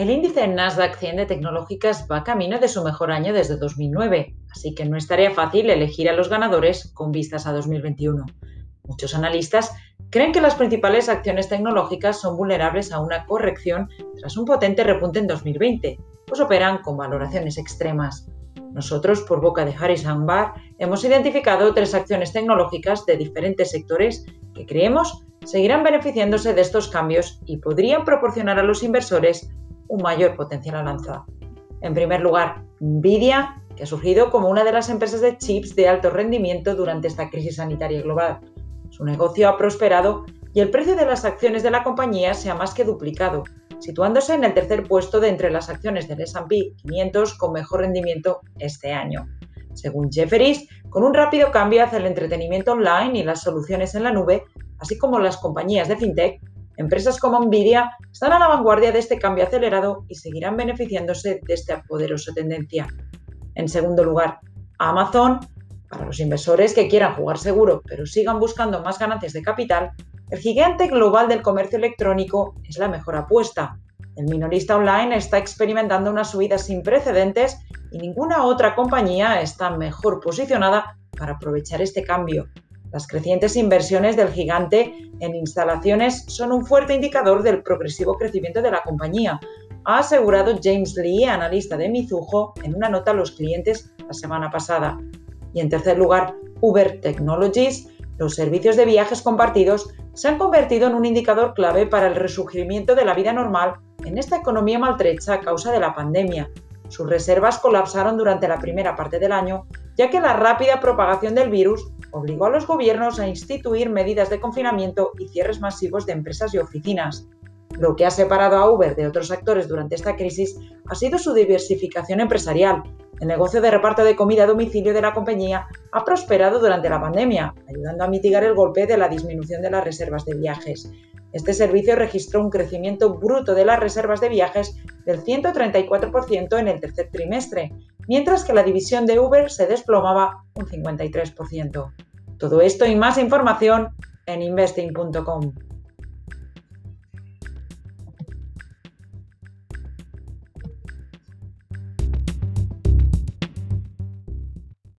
El índice Nasdaq 100 de tecnológicas va camino de su mejor año desde 2009, así que no estaría fácil elegir a los ganadores con vistas a 2021. Muchos analistas creen que las principales acciones tecnológicas son vulnerables a una corrección tras un potente repunte en 2020, pues operan con valoraciones extremas. Nosotros, por boca de Harris Bar, hemos identificado tres acciones tecnológicas de diferentes sectores que creemos seguirán beneficiándose de estos cambios y podrían proporcionar a los inversores un mayor potencial al alza. En primer lugar, Nvidia, que ha surgido como una de las empresas de chips de alto rendimiento durante esta crisis sanitaria global. Su negocio ha prosperado y el precio de las acciones de la compañía se ha más que duplicado, situándose en el tercer puesto de entre las acciones del S&P 500 con mejor rendimiento este año. Según Jefferies, con un rápido cambio hacia el entretenimiento online y las soluciones en la nube, así como las compañías de fintech, Empresas como Nvidia están a la vanguardia de este cambio acelerado y seguirán beneficiándose de esta poderosa tendencia. En segundo lugar, Amazon. Para los inversores que quieran jugar seguro pero sigan buscando más ganancias de capital, el gigante global del comercio electrónico es la mejor apuesta. El minorista online está experimentando una subida sin precedentes y ninguna otra compañía está mejor posicionada para aprovechar este cambio. Las crecientes inversiones del gigante en instalaciones son un fuerte indicador del progresivo crecimiento de la compañía, ha asegurado James Lee, analista de Mizuho, en una nota a los clientes la semana pasada. Y en tercer lugar, Uber Technologies, los servicios de viajes compartidos se han convertido en un indicador clave para el resurgimiento de la vida normal en esta economía maltrecha a causa de la pandemia. Sus reservas colapsaron durante la primera parte del año, ya que la rápida propagación del virus obligó a los gobiernos a instituir medidas de confinamiento y cierres masivos de empresas y oficinas. Lo que ha separado a Uber de otros actores durante esta crisis ha sido su diversificación empresarial. El negocio de reparto de comida a domicilio de la compañía ha prosperado durante la pandemia, ayudando a mitigar el golpe de la disminución de las reservas de viajes. Este servicio registró un crecimiento bruto de las reservas de viajes del 134% en el tercer trimestre, mientras que la división de Uber se desplomaba un 53%. Todo esto y más información en investing.com.